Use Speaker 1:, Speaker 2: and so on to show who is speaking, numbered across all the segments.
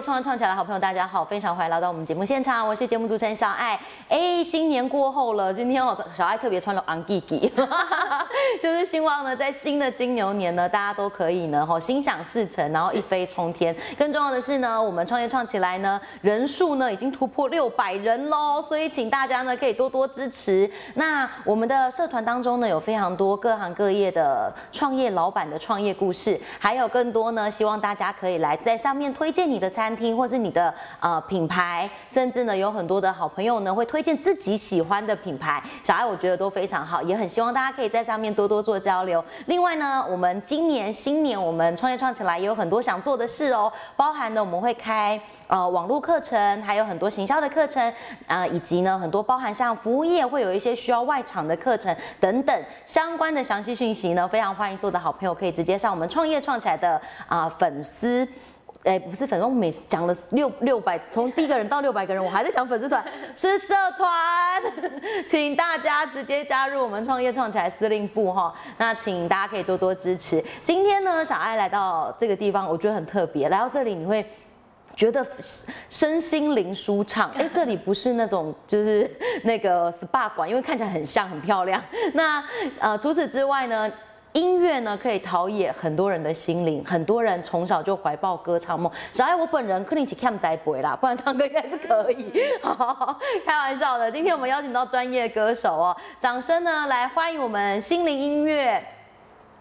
Speaker 1: 创创创起来的好朋友，大家好，非常欢迎来到我们节目现场，我是节目主持人小爱。哎，新年过后了，今天哦，小爱特别穿了昂吉吉，就是希望呢，在新的金牛年呢，大家都可以呢，哈，心想事成，然后一飞冲天。更重要的是呢，我们创业创起来呢，人数呢已经突破六百人喽，所以请大家呢可以多多支持。那我们的社团当中呢，有非常多各行各业的创业老板的创业故事，还有更多呢，希望大家可以来在上面推荐你的餐餐厅，或是你的呃品牌，甚至呢有很多的好朋友呢会推荐自己喜欢的品牌。小爱我觉得都非常好，也很希望大家可以在上面多多做交流。另外呢，我们今年新年我们创业创起来也有很多想做的事哦，包含呢我们会开呃网络课程，还有很多行销的课程，啊以及呢很多包含像服务业会有一些需要外场的课程等等相关的详细讯息呢，非常欢迎做的好朋友可以直接上我们创业创起来的啊粉丝。哎，不是粉丝，我每次讲了六六百，从第一个人到六百个人，我还在讲粉丝团，是社团，请大家直接加入我们创业创起来司令部哈。那请大家可以多多支持。今天呢，小爱来到这个地方，我觉得很特别，来到这里你会觉得身心灵舒畅。哎，这里不是那种就是那个 SPA 馆，因为看起来很像很漂亮。那呃，除此之外呢？音乐呢，可以陶冶很多人的心灵，很多人从小就怀抱歌唱梦。小爱，我本人肯定起 cam 仔不会啦，不然唱歌应该是可以。开玩笑的，今天我们邀请到专业歌手哦，掌声呢来欢迎我们心灵音乐。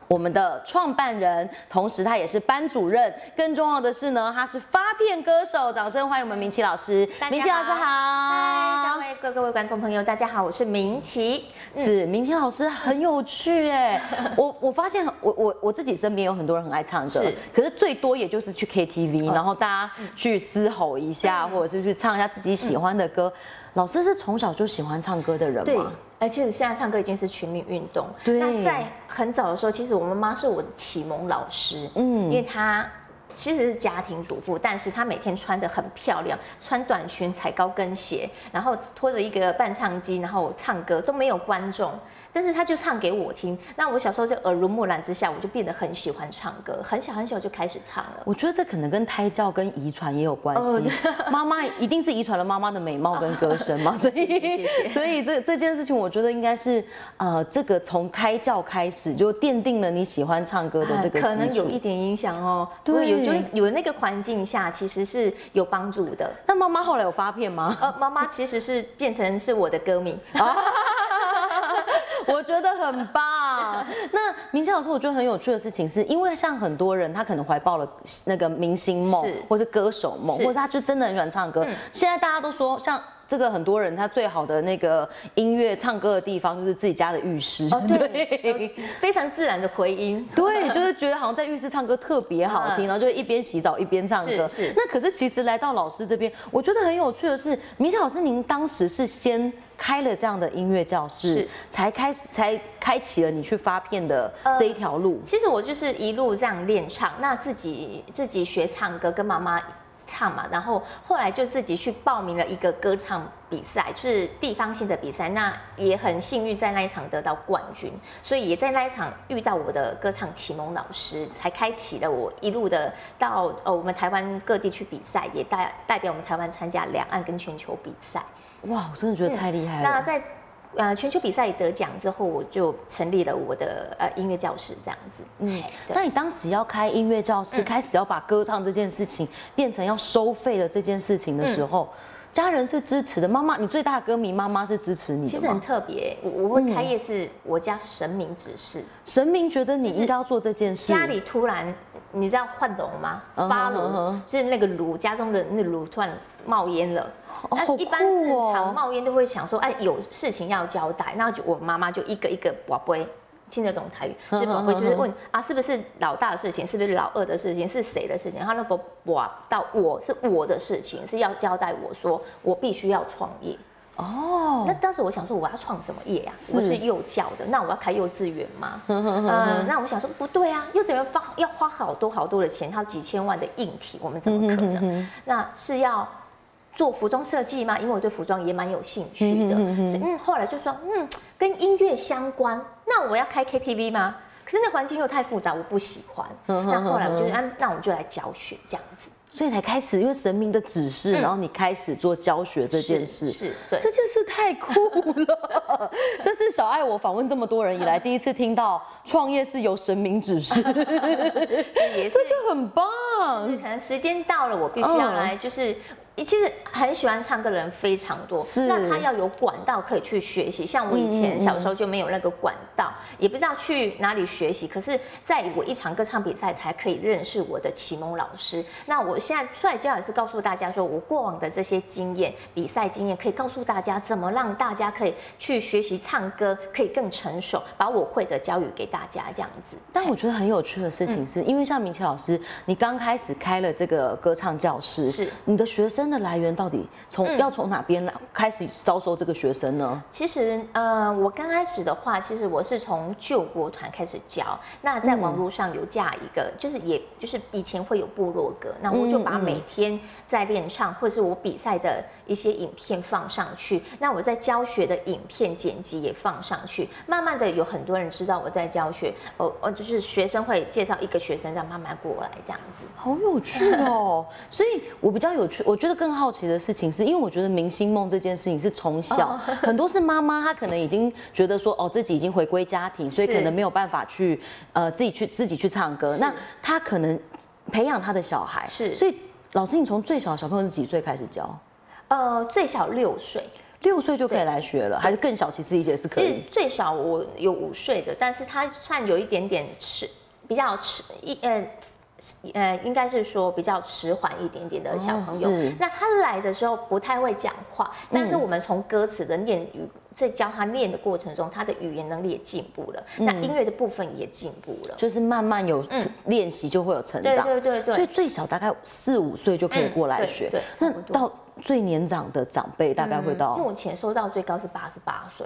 Speaker 1: 我们的创办人，同时他也是班主任。更重要的是呢，他是发片歌手。掌声欢迎我们明琪老师。明琪老师好。
Speaker 2: 嗨，各位各各位观众朋友，大家好，我是明琪。
Speaker 1: 是明琪老师很有趣哎，我我发现我我我自己身边有很多人很爱唱歌，是，可是最多也就是去 KTV，然后大家去嘶吼一下，或者是去唱一下自己喜欢的歌。老师是从小就喜欢唱歌的人吗？
Speaker 2: 哎，其实现在唱歌已经是全民运动。那在很早的时候，其实我妈妈是我的启蒙老师。嗯，因为她其实是家庭主妇，但是她每天穿得很漂亮，穿短裙、踩高跟鞋，然后拖着一个伴唱机，然后唱歌都没有观众。但是他就唱给我听，那我小时候就耳濡目染之下，我就变得很喜欢唱歌，很小很小就开始唱了。
Speaker 1: 我觉得这可能跟胎教跟遗传也有关系，妈妈一定是遗传了妈妈的美貌跟歌声嘛，所以所以这这件事情，我觉得应该是呃，这个从胎教开始就奠定了你喜欢唱歌的这个，
Speaker 2: 可能有一点影响哦。对，有就有那个环境下，其实是有帮助的。
Speaker 1: 那妈妈后来有发片吗？呃，
Speaker 2: 妈妈其实是变成是我的歌迷。
Speaker 1: 我觉得很棒。那明星老师，我觉得很有趣的事情，是因为像很多人，他可能怀抱了那个明星梦，或是歌手梦，或是他就真的很喜欢唱歌。现在大家都说，像这个很多人，他最好的那个音乐唱歌的地方，就是自己家的浴室。
Speaker 2: 对，非常自然的回音。
Speaker 1: 对，就是觉得好像在浴室唱歌特别好听，然后就一边洗澡一边唱歌。是。那可是其实来到老师这边，我觉得很有趣的是，明谦老师，您当时是先。开了这样的音乐教室，才开始才开启了你去发片的这一条路。
Speaker 2: 其实我就是一路这样练唱，那自己自己学唱歌，跟妈妈唱嘛，然后后来就自己去报名了一个歌唱比赛，就是地方性的比赛。那也很幸运在那一场得到冠军，所以也在那一场遇到我的歌唱启蒙老师，才开启了我一路的到呃我们台湾各地去比赛，也代代表我们台湾参加两岸跟全球比赛。
Speaker 1: 哇，我真的觉得太厉害了。
Speaker 2: 那在呃全球比赛得奖之后，我就成立了我的呃音乐教室这样子。嗯，
Speaker 1: 那你当时要开音乐教室，开始要把歌唱这件事情变成要收费的这件事情的时候，家人是支持的。妈妈，你最大的歌迷妈妈是支持你的。
Speaker 2: 其实很特别，我我会开业是我家神明指示，
Speaker 1: 神明觉得你应该要做这件事。
Speaker 2: 家里突然你知道换炉吗？发炉，就是那个炉家中的那炉突然冒烟了。那一般正常冒烟都会想说，哎，有事情要交代，那就我妈妈就一个一个宝贝听得懂台语，所以宝贝就是问啊，是不是老大的事情，是不是老二的事情，是谁的事情？他那宝哇到我是我的事情，是要交代我说我必须要创业哦。那当时我想说我要创什么业呀？我是幼教的，那我要开幼稚园吗？嗯，那我想说不对啊，幼稚园花要花好多好多的钱，还有几千万的硬体，我们怎么可能？那是要。做服装设计吗？因为我对服装也蛮有兴趣的，所以嗯，后来就说嗯，跟音乐相关，那我要开 KTV 吗？可是那环境又太复杂，我不喜欢。那后来我就按，那我们就来教学这样子。
Speaker 1: 所以才开始，因为神明的指示，然后你开始做教学这件事，
Speaker 2: 是对，
Speaker 1: 这件事太酷了。这是小爱我访问这么多人以来 第一次听到创业是由神明指示，
Speaker 2: 也
Speaker 1: 这个很棒。
Speaker 2: 可能时间到了，我必须要来，就是。其实很喜欢唱歌的人非常多，那他要有管道可以去学习。像我以前小时候就没有那个管道，也不知道去哪里学习。可是在我一场歌唱比赛才可以认识我的启蒙老师。那我现在出来教也是告诉大家，说我过往的这些经验、比赛经验，可以告诉大家怎么让大家可以去学习唱歌，可以更成熟，把我会的教育给大家这样子。
Speaker 1: 但我觉得很有趣的事情是，因为像明奇老师，你刚开始开了这个歌唱教室，
Speaker 2: 是
Speaker 1: 你的学生。的来源到底从要从哪边来开始招收这个学生呢？
Speaker 2: 其实呃，我刚开始的话，其实我是从救国团开始教。那在网络上有架一个，就是也就是以前会有部落格，那我就把每天在练唱或是我比赛的一些影片放上去。那我在教学的影片剪辑也放上去。慢慢的有很多人知道我在教学，哦哦，就是学生会介绍一个学生，让慢慢过来这样子。
Speaker 1: 好有趣哦！所以我比较有趣，我觉得更好奇的事情是，因为我觉得明星梦这件事情是从小 很多是妈妈，她可能已经觉得说，哦，自己已经回归家庭，所以可能没有办法去呃自己去自己去唱歌。那她可能培养她的小孩，
Speaker 2: 是。
Speaker 1: 所以老师，你从最小小朋友是几岁开始教？
Speaker 2: 呃，最小六岁，
Speaker 1: 六岁就可以来学了，还是更小？其实也是可以。
Speaker 2: 最少我有五岁的，但是他算有一点点迟，比较迟一呃。呃，应该是说比较迟缓一点点的小朋友，那他来的时候不太会讲话，但是我们从歌词的念语在教他念的过程中，他的语言能力也进步了，那音乐的部分也进步了，
Speaker 1: 就是慢慢有练习就会有成长，
Speaker 2: 对对对。对，
Speaker 1: 所以最小大概四五岁就可以过来学，
Speaker 2: 对，
Speaker 1: 那到最年长的长辈大概会到，
Speaker 2: 目前收到最高是八十八岁。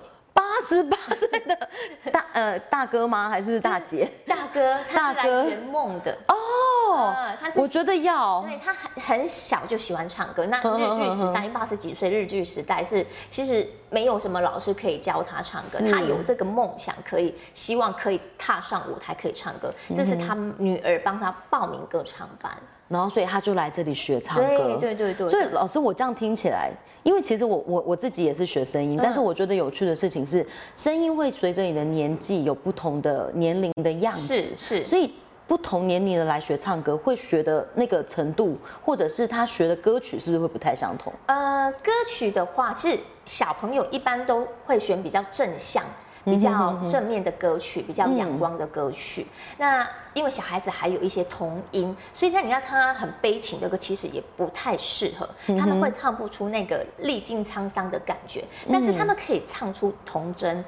Speaker 1: 八十八岁的大 呃大哥吗？还是大姐？
Speaker 2: 大哥，大哥圆梦的哦。
Speaker 1: 他是我觉得要，
Speaker 2: 对他很很小就喜欢唱歌。那日剧时代，八十几岁日剧时代是其实没有什么老师可以教他唱歌，他有这个梦想，可以希望可以踏上舞台可以唱歌。这是他女儿帮他报名歌唱班。
Speaker 1: 然后，所以他就来这里学唱歌。
Speaker 2: 对对对对。
Speaker 1: 所以老师，我这样听起来，因为其实我我我自己也是学声音，但是我觉得有趣的事情是，声音会随着你的年纪有不同的年龄的样子。
Speaker 2: 是是。
Speaker 1: 所以不同年龄的来学唱歌，会学的那个程度，或者是他学的歌曲，是不是会不太相同？
Speaker 2: 呃，歌曲的话，其实小朋友一般都会选比较正向。比较正面的歌曲，比较阳光的歌曲。那因为小孩子还有一些童音，所以那你要唱他很悲情的歌，其实也不太适合。他们会唱不出那个历尽沧桑的感觉，但是他们可以唱出童真。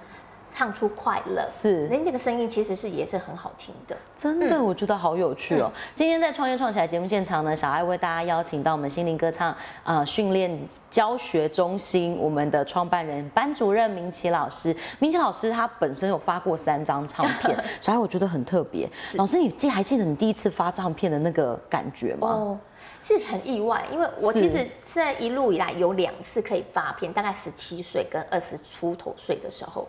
Speaker 2: 唱出快乐
Speaker 1: 是，
Speaker 2: 那那个声音其实是也是很好听的，
Speaker 1: 真的，我觉得好有趣哦。今天在创业创起来节目现场呢，小爱为大家邀请到我们心灵歌唱啊训练教学中心我们的创办人班主任明奇老师。明奇老师他本身有发过三张唱片，小爱我觉得很特别。老师，你记还记得你第一次发唱片的那个感觉吗？哦，
Speaker 2: 是很意外，因为我其实这一路以来有两次可以发片，大概十七岁跟二十出头岁的时候。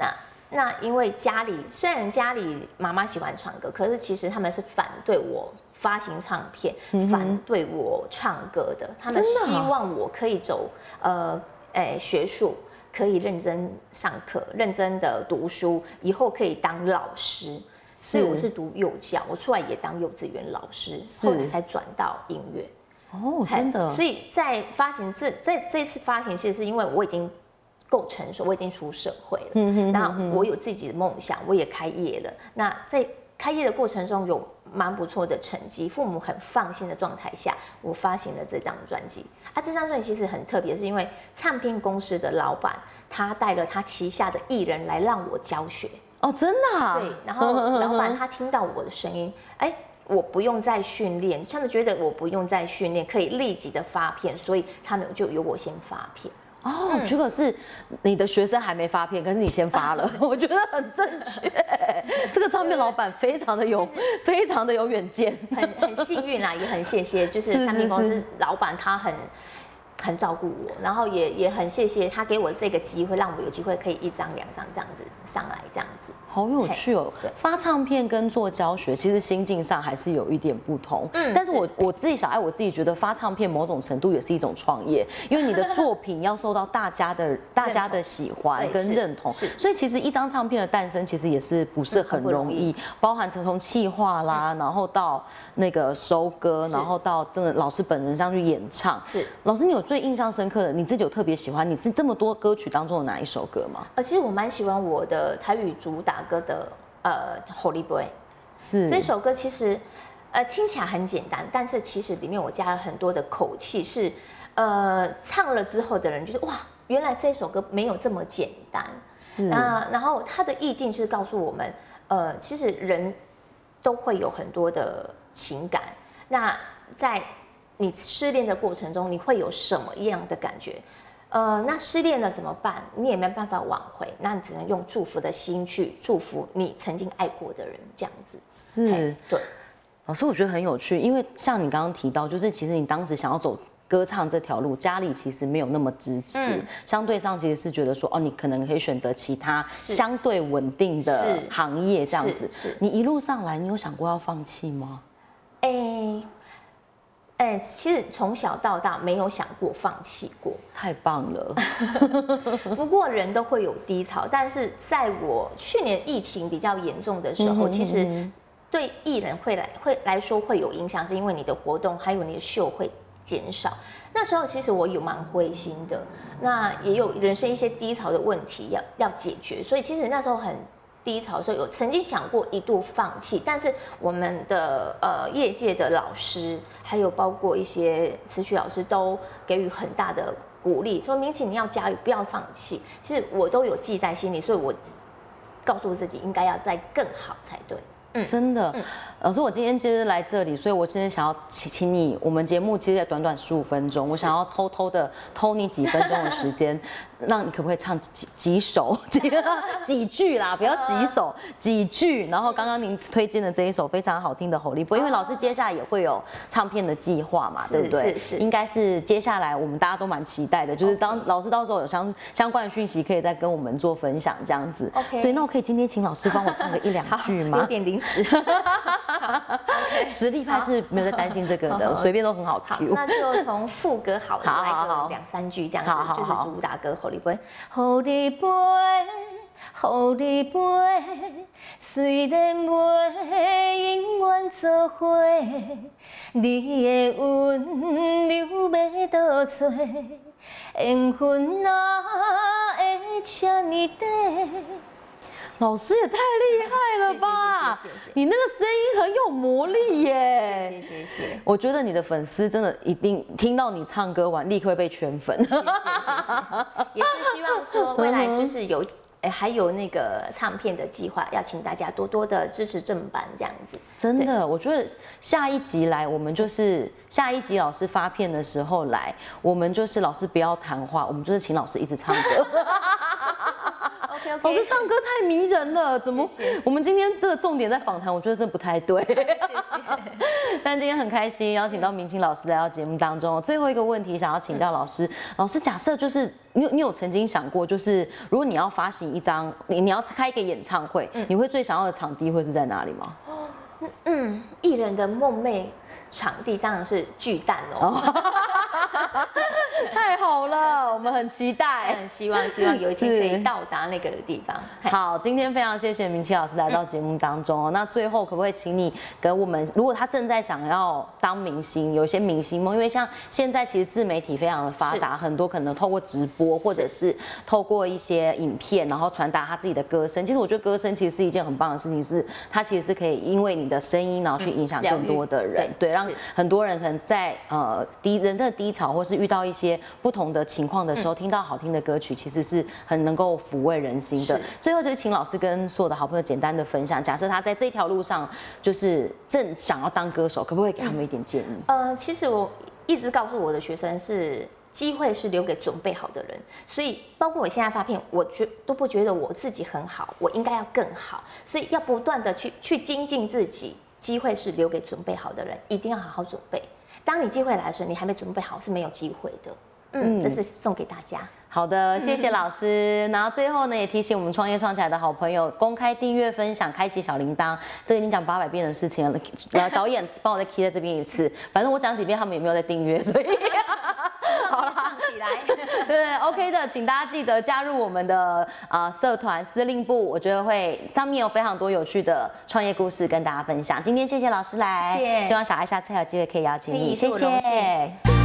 Speaker 2: 那那因为家里虽然家里妈妈喜欢唱歌，可是其实他们是反对我发行唱片，反对我唱歌的。他们希望我可以走呃诶学术，可以认真上课，认真的读书，以后可以当老师。所以我是读幼教，我出来也当幼稚园老师，后来才转到音乐。
Speaker 1: 哦，真的。
Speaker 2: 所以在发行这在这次发行，其实是因为我已经。够成熟，我已经出社会了。嗯哼，那我有自己的梦想，我也开业了。那在开业的过程中，有蛮不错的成绩，父母很放心的状态下，我发行了这张专辑。啊，这张专辑其实很特别，是因为唱片公司的老板他带了他旗下的艺人来让我教学。
Speaker 1: 哦，真的？
Speaker 2: 对。然后老板他听到我的声音，哎，我不用再训练，他们觉得我不用再训练，可以立即的发片，所以他们就由我先发片。
Speaker 1: 哦，结果是你的学生还没发片，可是你先发了，我觉得很正确。这个唱片老板非常的有，非常的有远见，
Speaker 2: 很很幸运啦，也很谢谢，就是唱片公司老板他很很照顾我，然后也也很谢谢他给我这个机会，让我有机会可以一张两张这样子上来这样子。
Speaker 1: 好有趣哦！发唱片跟做教学，其实心境上还是有一点不同。嗯，但是我我自己小爱，我自己觉得发唱片某种程度也是一种创业，因为你的作品要受到大家的大家的喜欢跟认同。是，所以其实一张唱片的诞生，其实也是不是很容易，包含从企划啦，然后到那个收歌，然后到真的老师本人上去演唱。是，老师，你有最印象深刻的，你自己有特别喜欢你这这么多歌曲当中的哪一首歌吗？
Speaker 2: 呃，其实我蛮喜欢我的台语主打。歌的呃，Holy Boy，是这首歌其实呃听起来很简单，但是其实里面我加了很多的口气，是呃唱了之后的人就是哇，原来这首歌没有这么简单。是那然后它的意境是告诉我们，呃，其实人都会有很多的情感。那在你失恋的过程中，你会有什么样的感觉？呃，那失恋了怎么办？你也没办法挽回，那你只能用祝福的心去祝福你曾经爱过的人，这样子。
Speaker 1: 是，对。老师，我觉得很有趣，因为像你刚刚提到，就是其实你当时想要走歌唱这条路，家里其实没有那么支持，相对上其实是觉得说，哦，你可能可以选择其他相对稳定的行业这样子。是。你一路上来，你有想过要放弃吗？哎。
Speaker 2: 哎，其实从小到大没有想过放弃过，
Speaker 1: 太棒了。
Speaker 2: 不过人都会有低潮，但是在我去年疫情比较严重的时候，其实对艺人会来会来说会有影响，是因为你的活动还有你的秀会减少。那时候其实我有蛮灰心的，那也有人生一些低潮的问题要要解决，所以其实那时候很。低潮的时候有曾经想过一度放弃，但是我们的呃业界的老师，还有包括一些词曲老师都给予很大的鼓励，说明启你要加油，不要放弃。其实我都有记在心里，所以我告诉自己应该要再更好才对。
Speaker 1: 嗯，真的，老师，我今天其实来这里，所以我今天想要请请你，我们节目其实在短短十五分钟，我想要偷偷的偷你几分钟的时间。让你可不可以唱几几首几几句啦？不要几首 几句。然后刚刚您推荐的这一首非常好听的《吼力波》，因为老师接下来也会有唱片的计划嘛，对不对？是是。应该是接下来我们大家都蛮期待的，就是当老师到时候有相相关的讯息，可以再跟我们做分享这样子。
Speaker 2: OK。
Speaker 1: 对，那我可以今天请老师帮我唱个一两句吗？
Speaker 2: 有点临
Speaker 1: 实力派是没有在担心这个的，随便都很好听。
Speaker 2: 那就从副歌好来个两三句这样子，就是主打歌《吼力波》。好你飞，好你飞，虽然袂永远做伙，你的温柔要倒找？缘分哪会这么短？
Speaker 1: 老师也太厉害了吧！你那个声音很有魔力耶！
Speaker 2: 谢谢谢谢。
Speaker 1: 我觉得你的粉丝真的一定听到你唱歌完，立刻被圈粉。谢谢谢
Speaker 2: 谢。也是希望说未来就是有。哎，还有那个唱片的计划，要请大家多多的支持正版这样子。
Speaker 1: 真的，我觉得下一集来，我们就是下一集老师发片的时候来，我们就是老师不要谈话，我们就是请老师一直唱歌。
Speaker 2: OK OK。
Speaker 1: 老师唱歌太迷人了，怎么？我们今天这个重点在访谈，我觉得这不太对。谢谢。但今天很开心邀请到明清老师来到节目当中。最后一个问题想要请教老师，老师假设就是。你有你有曾经想过，就是如果你要发行一张，你你要开一个演唱会，你会最想要的场地会是在哪里吗？
Speaker 2: 嗯，艺人的梦寐。场地当然是巨蛋 哦，
Speaker 1: 太好了，我们很期待，
Speaker 2: 很希望希望有一天可以到达那个地方。
Speaker 1: 好，今天非常谢谢明奇老师来到节目当中哦。那最后可不可以请你给我们，如果他正在想要当明星，有一些明星梦，因为像现在其实自媒体非常的发达，很多可能透过直播或者是透过一些影片，然后传达他自己的歌声。其实我觉得歌声其实是一件很棒的事情，是它其实是可以因为你的声音，然后去影响更多的人，对。让很多人可能在呃低人生的低潮，或是遇到一些不同的情况的时候，听到好听的歌曲，其实是很能够抚慰人心的。最后就是请老师跟所有的好朋友简单的分享，假设他在这条路上就是正想要当歌手，可不可以给他们一点建议？
Speaker 2: 呃，其实我一直告诉我的学生是，机会是留给准备好的人。所以包括我现在发片，我觉都不觉得我自己很好，我应该要更好，所以要不断的去去精进自己。机会是留给准备好的人，一定要好好准备。当你机会来的时候，你还没准备好是没有机会的。嗯，这是送给大家。
Speaker 1: 好的，谢谢老师。然后最后呢，也提醒我们创业创起来的好朋友，公开订阅、分享、开启小铃铛，这个已经讲八百遍的事情了。呃，导演帮我再 key 在这边一次，反正我讲几遍，他们也没有在订阅，所以
Speaker 2: 好了，放起来。
Speaker 1: 对，OK 的，请大家记得加入我们的啊社团司令部，我觉得会上面有非常多有趣的创业故事跟大家分享。今天谢谢老师来，
Speaker 2: 谢谢
Speaker 1: 希望小爱下次还有机会可以邀请你，谢谢。